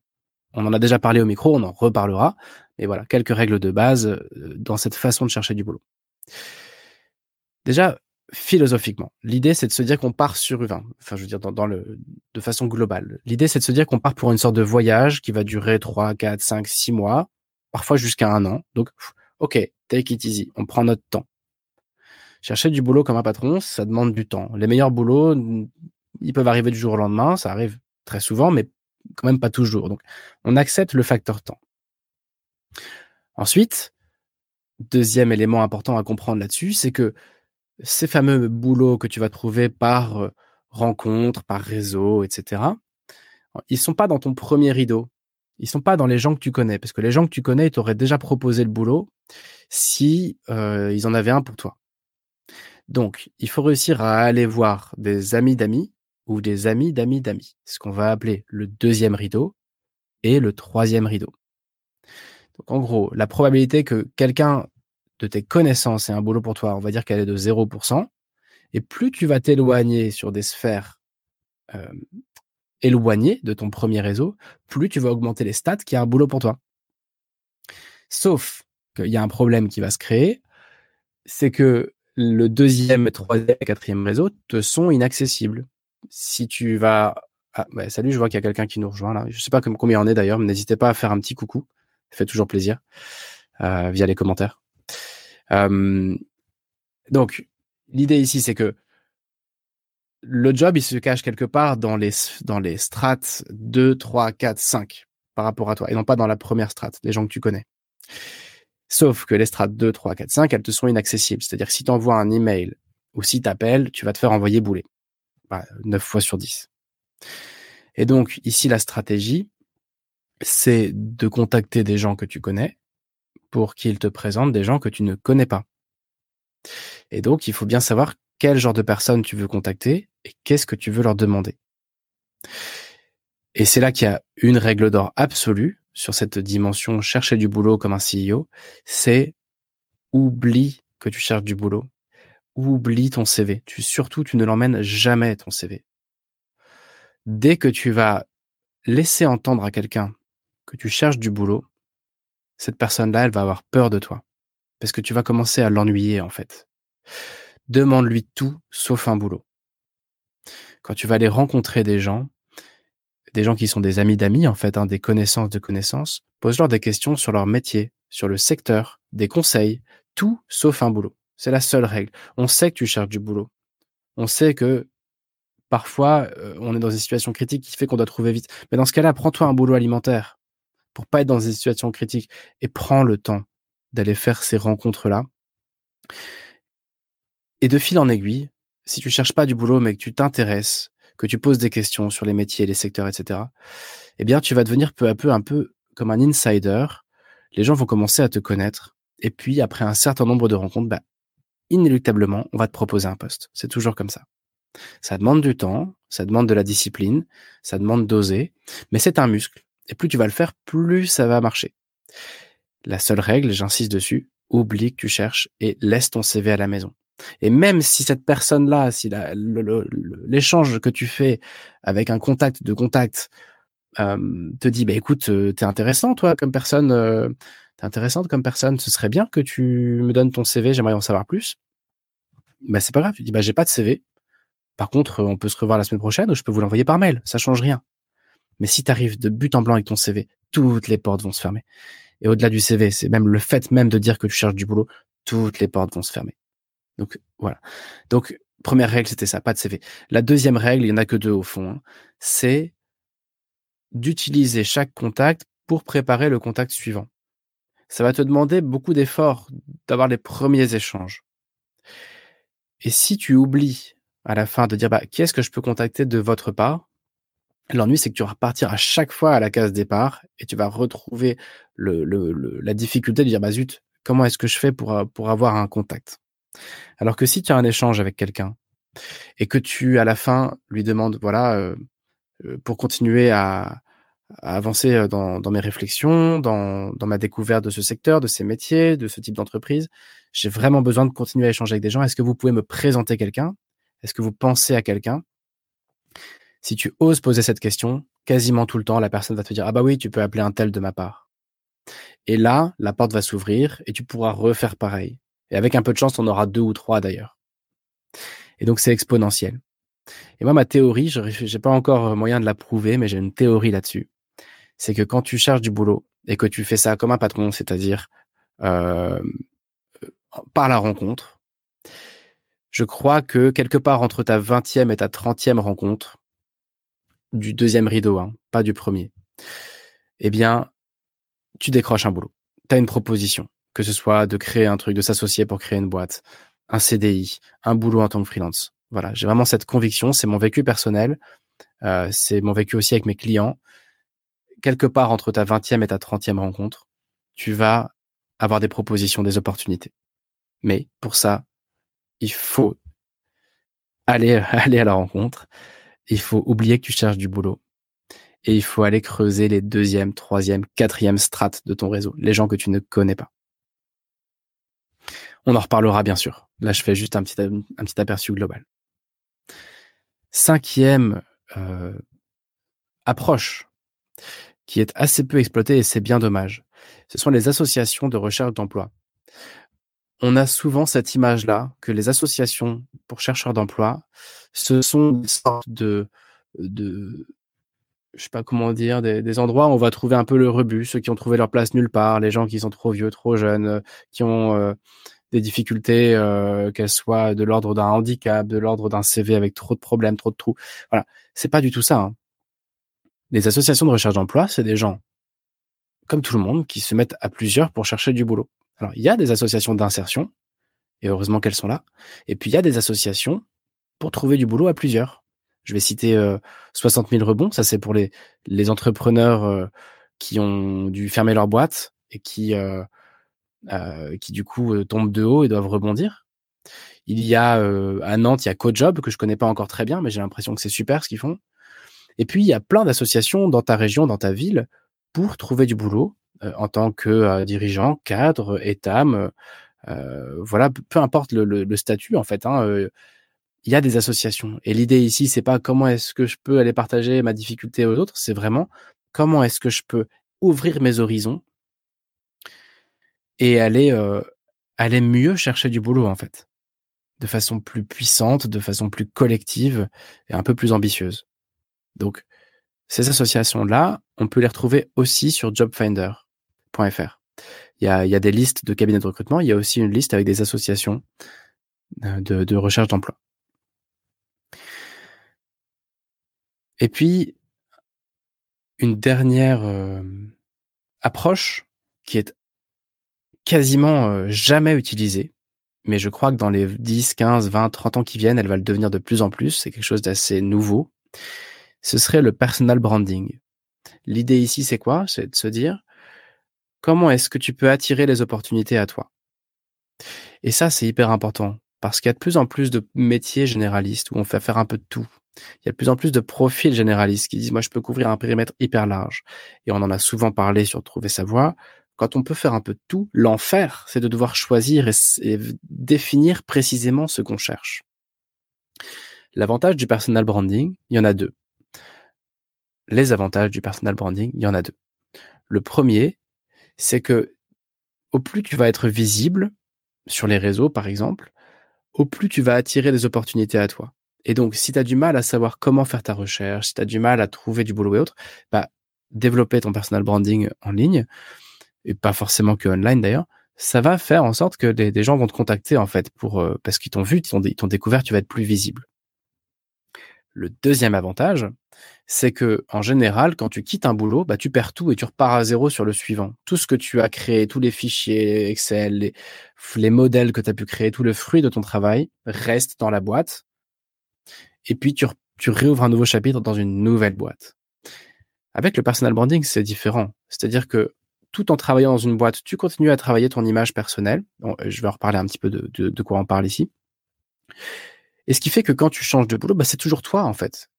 On en a déjà parlé au micro, on en reparlera, mais voilà, quelques règles de base euh, dans cette façon de chercher du boulot. Déjà, philosophiquement, l'idée c'est de se dire qu'on part sur, enfin, enfin je veux dire dans, le, de façon globale, l'idée c'est de se dire qu'on part pour une sorte de voyage qui va durer 3, 4, 5, 6 mois, parfois jusqu'à un an. Donc, ok, take it easy, on prend notre temps. Chercher du boulot comme un patron, ça demande du temps. Les meilleurs boulots, ils peuvent arriver du jour au lendemain, ça arrive très souvent, mais quand même pas toujours. Donc, on accepte le facteur temps. Ensuite, deuxième élément important à comprendre là-dessus, c'est que ces fameux boulots que tu vas trouver par rencontre, par réseau, etc., ils sont pas dans ton premier rideau. Ils sont pas dans les gens que tu connais, parce que les gens que tu connais, ils t'auraient déjà proposé le boulot si ils en avaient un pour toi. Donc, il faut réussir à aller voir des amis d'amis ou des amis d'amis d'amis, ce qu'on va appeler le deuxième rideau et le troisième rideau. Donc, en gros, la probabilité que quelqu'un de tes connaissances ait un boulot pour toi, on va dire qu'elle est de 0%. Et plus tu vas t'éloigner sur des sphères éloignées de ton premier réseau, plus tu vas augmenter les stats qui a un boulot pour toi. Sauf qu'il y a un problème qui va se créer, c'est que le deuxième, troisième et quatrième réseau te sont inaccessibles. Si tu vas... Ah, bah, salut, je vois qu'il y a quelqu'un qui nous rejoint là. Je sais pas combien on est d'ailleurs, mais n'hésitez pas à faire un petit coucou. Ça fait toujours plaisir euh, via les commentaires. Euh, donc, l'idée ici, c'est que le job, il se cache quelque part dans les, dans strates 2, 3, 4, 5 par rapport à toi, et non pas dans la première strate, les gens que tu connais. Sauf que les strates 2, 3, 4, 5, elles te sont inaccessibles. C'est-à-dire que si tu envoies un email ou si tu appelles, tu vas te faire envoyer bouler. Bah, 9 fois sur 10. Et donc, ici, la stratégie, c'est de contacter des gens que tu connais pour qu'ils te présentent des gens que tu ne connais pas. Et donc, il faut bien savoir quel genre de personnes tu veux contacter et qu'est-ce que tu veux leur demander. Et c'est là qu'il y a une règle d'or absolue, sur cette dimension chercher du boulot comme un CEO, c'est oublie que tu cherches du boulot. Oublie ton CV. Surtout, tu ne l'emmènes jamais ton CV. Dès que tu vas laisser entendre à quelqu'un que tu cherches du boulot, cette personne-là, elle va avoir peur de toi. Parce que tu vas commencer à l'ennuyer, en fait. Demande-lui tout sauf un boulot. Quand tu vas aller rencontrer des gens, des gens qui sont des amis d'amis, en fait, hein, des connaissances de connaissances, pose-leur des questions sur leur métier, sur le secteur, des conseils, tout sauf un boulot. C'est la seule règle. On sait que tu cherches du boulot. On sait que parfois, euh, on est dans une situation critique qui fait qu'on doit trouver vite. Mais dans ce cas-là, prends-toi un boulot alimentaire pour pas être dans une situation critique et prends le temps d'aller faire ces rencontres-là. Et de fil en aiguille, si tu cherches pas du boulot mais que tu t'intéresses, que tu poses des questions sur les métiers, les secteurs, etc., eh bien, tu vas devenir peu à peu un peu comme un insider. Les gens vont commencer à te connaître. Et puis, après un certain nombre de rencontres, bah, inéluctablement, on va te proposer un poste. C'est toujours comme ça. Ça demande du temps, ça demande de la discipline, ça demande d'oser, mais c'est un muscle. Et plus tu vas le faire, plus ça va marcher. La seule règle, j'insiste dessus, oublie que tu cherches et laisse ton CV à la maison. Et même si cette personne-là, si l'échange que tu fais avec un contact de contact euh, te dit, bah écoute, t'es intéressant toi comme personne, t'es intéressante comme personne, ce serait bien que tu me donnes ton CV, j'aimerais en savoir plus. Bah c'est pas grave, tu dis bah j'ai pas de CV. Par contre, on peut se revoir la semaine prochaine ou je peux vous l'envoyer par mail, ça change rien. Mais si tu arrives de but en blanc avec ton CV, toutes les portes vont se fermer. Et au-delà du CV, c'est même le fait même de dire que tu cherches du boulot, toutes les portes vont se fermer. Donc voilà. Donc première règle, c'était ça, pas de CV. La deuxième règle, il y en a que deux au fond, hein, c'est d'utiliser chaque contact pour préparer le contact suivant. Ça va te demander beaucoup d'efforts d'avoir les premiers échanges. Et si tu oublies à la fin de dire bah, qui est-ce que je peux contacter de votre part, l'ennui c'est que tu vas repartir à chaque fois à la case départ et tu vas retrouver la difficulté de dire bah zut, comment est-ce que je fais pour, pour avoir un contact? Alors que si tu as un échange avec quelqu'un et que tu à la fin lui demandes voilà euh, euh, pour continuer à, avancer euh, dans, mes réflexions, dans, ma découverte de ce secteur, de ces métiers, de ce type d'entreprise. J'ai vraiment besoin de continuer à échanger avec des gens. Est-ce que vous pouvez me présenter quelqu'un? Est-ce que vous pensez à quelqu'un? Si tu oses poser cette question, quasiment tout le temps, la personne va te dire Ah bah oui, tu peux appeler un tel de ma part. Et là, la porte va s'ouvrir et tu pourras refaire pareil. Et avec un peu de chance, on aura deux ou trois d'ailleurs. Et donc c'est exponentiel. Et moi, ma théorie, je n'ai pas encore moyen de la prouver, mais j'ai une théorie là-dessus. C'est que quand tu cherches du boulot et que tu fais ça comme un patron, c'est-à-dire euh, par la rencontre, je crois que quelque part entre ta 20e et ta 30e rencontre, du deuxième rideau, hein, pas du premier, eh bien, tu décroches un boulot. Tu as une proposition, que ce soit de créer un truc, de s'associer pour créer une boîte, un CDI, un boulot en tant que freelance. Voilà, j'ai vraiment cette conviction, c'est mon vécu personnel, euh, c'est mon vécu aussi avec mes clients. Quelque part entre ta 20e et ta 30e rencontre, tu vas avoir des propositions, des opportunités. Mais pour ça, il faut aller, aller à la rencontre. Il faut oublier que tu cherches du boulot. Et il faut aller creuser les deuxième, troisième, quatrième strates de ton réseau, les gens que tu ne connais pas. On en reparlera bien sûr. Là, je fais juste un petit, un petit aperçu global. Cinquième euh, approche qui est assez peu exploitée et c'est bien dommage. Ce sont les associations de recherche d'emploi. On a souvent cette image-là que les associations pour chercheurs d'emploi, ce sont des sortes de, de je sais pas comment dire, des, endroits où on va trouver un peu le rebut, ceux qui ont trouvé leur place nulle part, les gens qui sont trop vieux, trop jeunes, qui ont euh, des difficultés, euh, qu'elles soient de l'ordre d'un handicap, de l'ordre d'un CV avec trop de problèmes, trop de trous. Voilà, c'est pas du tout ça. Hein. Les associations de recherche d'emploi, c'est des gens, comme tout le monde, qui se mettent à plusieurs pour chercher du boulot. Alors, il y a des associations d'insertion, et heureusement qu'elles sont là. Et puis, il y a des associations pour trouver du boulot à plusieurs. Je vais citer euh, 60 000 rebonds. Ça, c'est pour les, entrepreneurs euh, qui ont dû fermer leur boîte et qui euh, euh, du coup euh, tombent de haut et doivent rebondir. Il y a euh, à Nantes, il y a CoJob que je connais pas encore très bien, mais j'ai l'impression que c'est super ce qu'ils font. Et puis il y a plein d'associations dans ta région, dans ta ville, pour trouver du boulot en tant que dirigeant, cadre, étam, voilà, peu importe le, statut en fait. Hein, il y a des associations. Et l'idée ici, c'est pas comment est-ce que je peux aller partager ma difficulté aux autres, c'est vraiment comment est-ce que je peux ouvrir mes horizons et aller, euh, aller mieux chercher du boulot, en fait. De façon plus puissante, de façon plus collective et un peu plus ambitieuse. Donc, ces associations-là, on peut les retrouver aussi sur jobfinder.fr. Il y a, des listes de cabinets de recrutement, il y a aussi une liste avec des associations euh, de, de recherche d'emploi. Et puis, une dernière euh, approche qui est quasiment euh, jamais utilisée, mais je crois que dans les 10, 15, 20, 30 ans qui viennent, elle va le devenir de plus en plus. C'est quelque chose d'assez nouveau. Ce serait le personal branding. L'idée ici, c'est quoi? C'est de se dire comment est-ce que tu peux attirer les opportunités à toi? Et ça, c'est hyper important parce qu'il y a de plus en plus de métiers généralistes où on fait faire un peu de tout. Il y a de plus en plus de profils généralistes qui disent moi je peux couvrir un périmètre hyper large. Et on en a souvent parlé sur trouver sa voie. Quand on peut faire un peu de tout, l'enfer, c'est de devoir choisir et, définir précisément ce qu'on cherche. L'avantage du personal branding, il y en a deux. Les avantages du personal branding, il y en a deux. Le premier, c'est que au plus tu vas être visible sur les réseaux, par exemple, au plus tu vas attirer des opportunités à toi. Et donc, si tu as du mal à savoir comment faire ta recherche, si tu as du mal à trouver du boulot et autres, bah, développer ton personal branding en ligne, et pas forcément que online d'ailleurs, ça va faire en sorte que des, gens vont te contacter en fait pour euh, parce qu'ils t'ont vu, ils t'ont découvert, tu vas être plus visible. Le deuxième avantage, c'est que en général, quand tu quittes un boulot, bah, tu perds tout et tu repars à zéro sur le suivant. Tout ce que tu as créé, tous les fichiers Excel, les, les modèles que tu as pu créer, tout le fruit de ton travail reste dans la boîte. Et puis tu, tu réouvres un nouveau chapitre dans une nouvelle boîte. Avec le personal branding, c'est différent. C'est-à-dire que tout en travaillant dans une boîte, tu continues à travailler ton image personnelle. je vais en reparler un petit peu de quoi on parle ici. Et ce qui fait que quand tu changes de boulot, bah, c'est toujours toi, en fait.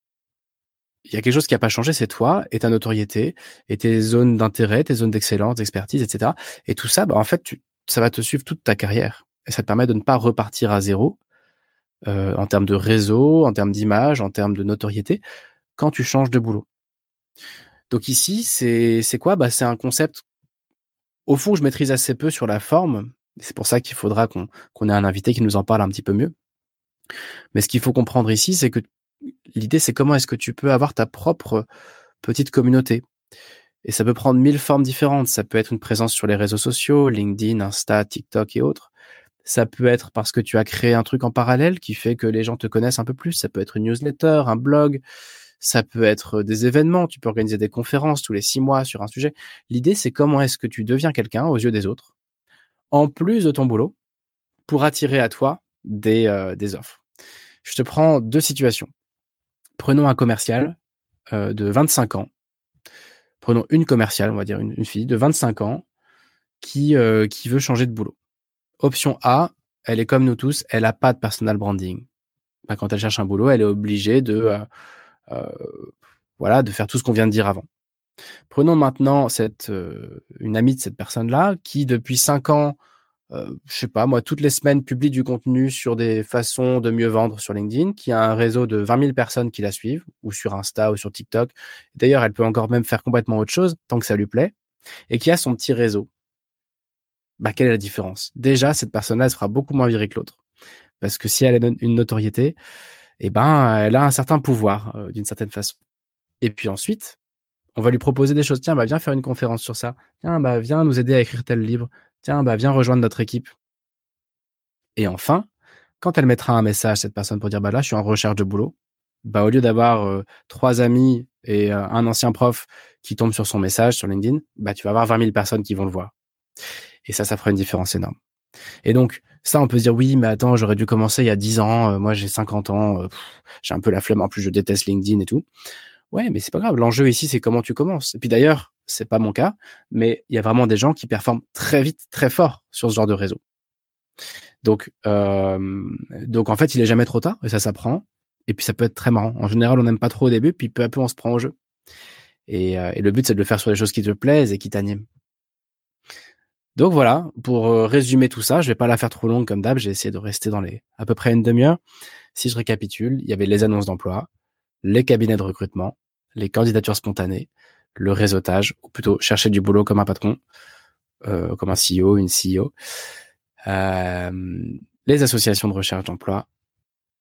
Il y a quelque chose qui n'a pas changé, c'est toi et ta notoriété et tes zones d'intérêt, tes zones d'excellence, d'expertise, etc. Et tout ça, bah, en fait, ça va te suivre toute ta carrière. Et ça te permet de ne pas repartir à zéro euh, en termes de réseau, en termes d'image, en termes de notoriété, quand tu changes de boulot. Donc ici, c'est quoi? Bah, C'est un concept, au fond, je maîtrise assez peu sur la forme. C'est pour ça qu'il faudra qu'on ait un invité qui nous en parle un petit peu mieux. Mais ce qu'il faut comprendre ici, c'est que l'idée, c'est comment est-ce que tu peux avoir ta propre petite communauté. Et ça peut prendre mille formes différentes. Ça peut être une présence sur les réseaux sociaux, LinkedIn, Insta, TikTok et autres. Ça peut être parce que tu as créé un truc en parallèle qui fait que les gens te connaissent un peu plus. Ça peut être une newsletter, un blog. Ça peut être des événements. Tu peux organiser des conférences tous les six mois sur un sujet. L'idée, c'est comment est-ce que tu deviens quelqu'un aux yeux des autres, en plus de ton boulot, pour attirer à toi des, euh, des offres. Je te prends deux situations. Prenons un commercial euh, de 25 ans. Prenons une commerciale, on va dire une, fille de 25 ans qui, euh, qui veut changer de boulot. Option A, elle est comme nous tous, elle n'a pas de personal branding. Bah, quand elle cherche un boulot, elle est obligée de, voilà, de faire tout ce qu'on vient de dire avant. Prenons maintenant une amie de cette personne-là qui, depuis 5 ans, euh, je sais pas, moi, toutes les semaines publie du contenu sur des façons de mieux vendre sur LinkedIn, qui a un réseau de 20 000 personnes qui la suivent, ou sur Insta, ou sur TikTok. D'ailleurs, elle peut encore même faire complètement autre chose, tant que ça lui plaît, et qui a son petit réseau. Bah, quelle est la différence? Déjà, cette personne-là, sera beaucoup moins virée que l'autre. Parce que si elle a une notoriété, eh ben, elle a un certain pouvoir, euh, d'une certaine façon. Et puis ensuite, on va lui proposer des choses. Tiens, bah, viens faire une conférence sur ça. Tiens, bah, viens nous aider à écrire tel livre. Tiens, bah, viens rejoindre notre équipe. Et enfin, quand elle mettra un message, cette personne, pour dire, bah là, je suis en recherche de boulot, bah, au lieu d'avoir trois amis et un ancien prof qui tombe sur son message sur LinkedIn, bah, tu vas avoir 20 000 personnes qui vont le voir. Et ça, ça fera une différence énorme. Et donc, ça, on peut dire, oui, mais attends, j'aurais dû commencer il y a 10 ans, moi j'ai 50 ans, j'ai un peu la flemme, en plus je déteste LinkedIn et tout. Ouais, mais c'est pas grave. L'enjeu ici, c'est comment tu commences. Et puis d'ailleurs, c'est pas mon cas, mais il y a vraiment des gens qui performent très vite, très fort sur ce genre de réseau. Donc, euh, donc en fait, il est jamais trop tard et ça s'apprend. Et puis ça peut être très marrant. En général, on n'aime pas trop au début, puis peu à peu, on se prend au jeu. Et, euh, le but, c'est de le faire sur les choses qui te plaisent et qui t'animent. Donc voilà, pour euh, résumer tout ça, je vais pas la faire trop longue comme d'hab, j'ai essayé de rester dans les à peu près une demi-heure. Si je récapitule, il y avait les annonces d'emploi, les cabinets de recrutement, les candidatures spontanées, le réseautage, ou plutôt chercher du boulot comme un patron, euh, comme un CEO, une CEO, euh, les associations de recherche d'emploi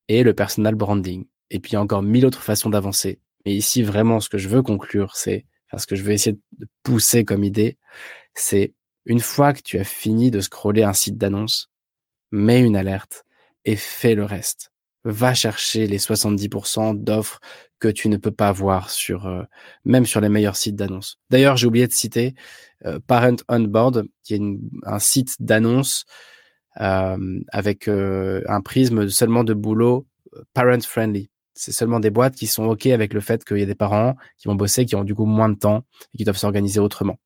et le personal branding. Et puis encore mille autres façons d'avancer. Mais ici, vraiment, ce que je veux conclure, c'est, enfin, ce que je veux essayer de pousser comme idée, c'est une fois que tu as fini de scroller un site d'annonce, mets une alerte et fais le reste va chercher les 70% d'offres que tu ne peux pas voir sur euh, même sur les meilleurs sites d'annonces. D'ailleurs, j'ai oublié de citer euh, Parent on Board, qui est un site d'annonces euh, avec un prisme seulement de boulot parent friendly. C'est seulement des boîtes qui sont ok avec le fait qu'il y a des parents qui vont bosser, qui ont du coup moins de temps et qui doivent s'organiser autrement.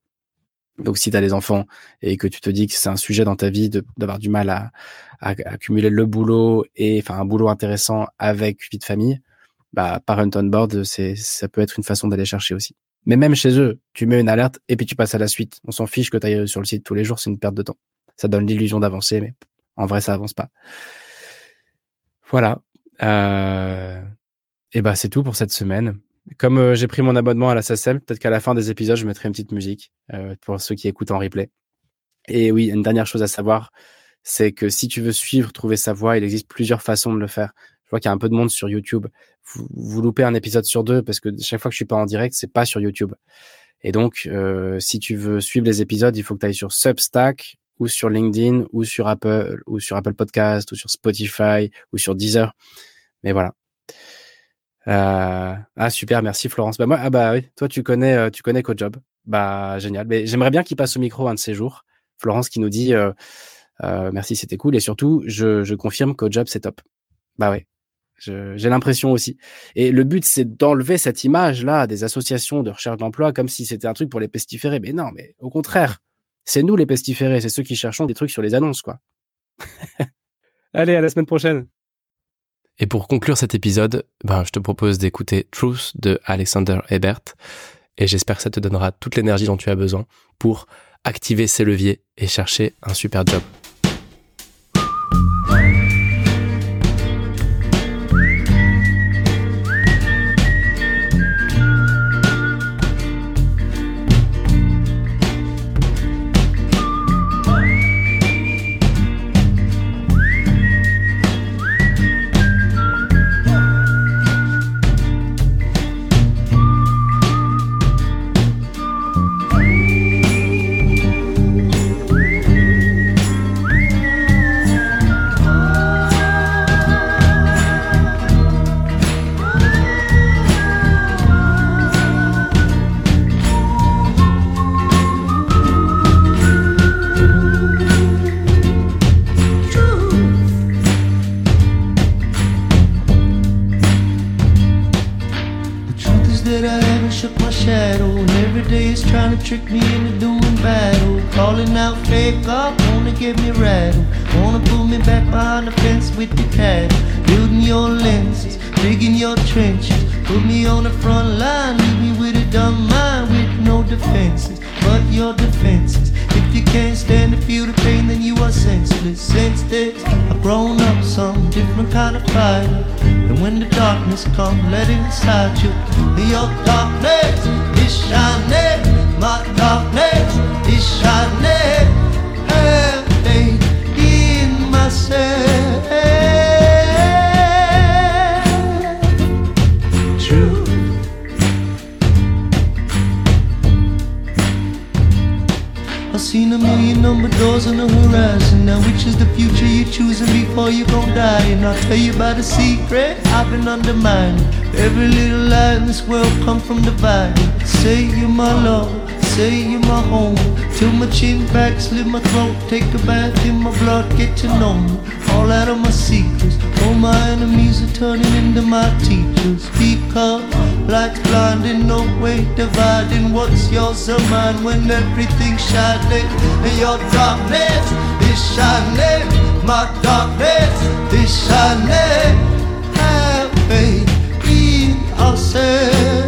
Donc, si tu as des enfants et que tu te dis que c'est un sujet dans ta vie d'avoir du mal à, accumuler le boulot et enfin un boulot intéressant avec vie de famille, bah, Parent on Board, ça peut être une façon d'aller chercher aussi. Mais même chez eux, tu mets une alerte et puis tu passes à la suite. On s'en fiche que tu ailles sur le site tous les jours, c'est une perte de temps. Ça donne l'illusion d'avancer, mais en vrai, ça avance pas. Voilà. Euh... Et bah, c'est tout pour cette semaine. Comme euh, j'ai pris mon abonnement à la SACEM, peut-être qu'à la fin des épisodes, je mettrai une petite musique euh, pour ceux qui écoutent en replay. Et oui, une dernière chose à savoir, c'est que si tu veux suivre, trouver sa voix, il existe plusieurs façons de le faire vois qu'il y a un peu de monde sur YouTube. Vous, loupez un épisode sur deux parce que chaque fois que je suis pas en direct, c'est pas sur YouTube. Et donc, euh, si tu veux suivre les épisodes, il faut que tu ailles sur Substack ou sur LinkedIn ou sur Apple ou sur Apple Podcast ou sur Spotify ou sur Deezer. Mais voilà. Euh, ah super, merci Florence. Bah moi, ah bah oui, toi tu connais, euh, tu connais CodeJob. Bah génial. Mais j'aimerais bien qu'il passe au micro un de ces jours. Florence qui nous dit euh, euh merci, c'était cool et surtout je, je confirme CodeJob c'est top. Bah ouais, j'ai l'impression aussi. Et le but, c'est d'enlever cette image-là des associations de recherche d'emploi comme si c'était un truc pour les pestiférés. Mais non, mais au contraire, c'est nous les pestiférés, c'est ceux qui cherchons des trucs sur les annonces, quoi. Allez, à la semaine prochaine. Et pour conclure cet épisode, ben, je te propose d'écouter Truth de Alexander Ebert. Et j'espère que ça te donnera toute l'énergie dont tu as besoin pour activer ces leviers et chercher un super job. Trick me doors on the horizon. Now, which is the future you're choosing before you gon' die? And I'll tell you about a secret I've been undermining. Every little lie in this world come from the vine. Say you're my love say you're my home. Till my chin back, slit my throat, take a bath in my blood, get to know me. All out of my secrets, all my enemies are turning into my teachers. Because light's blinding, no way dividing what's yours or mine when everything's shining. And your darkness is shining, my darkness is shining. Have faith in ourselves.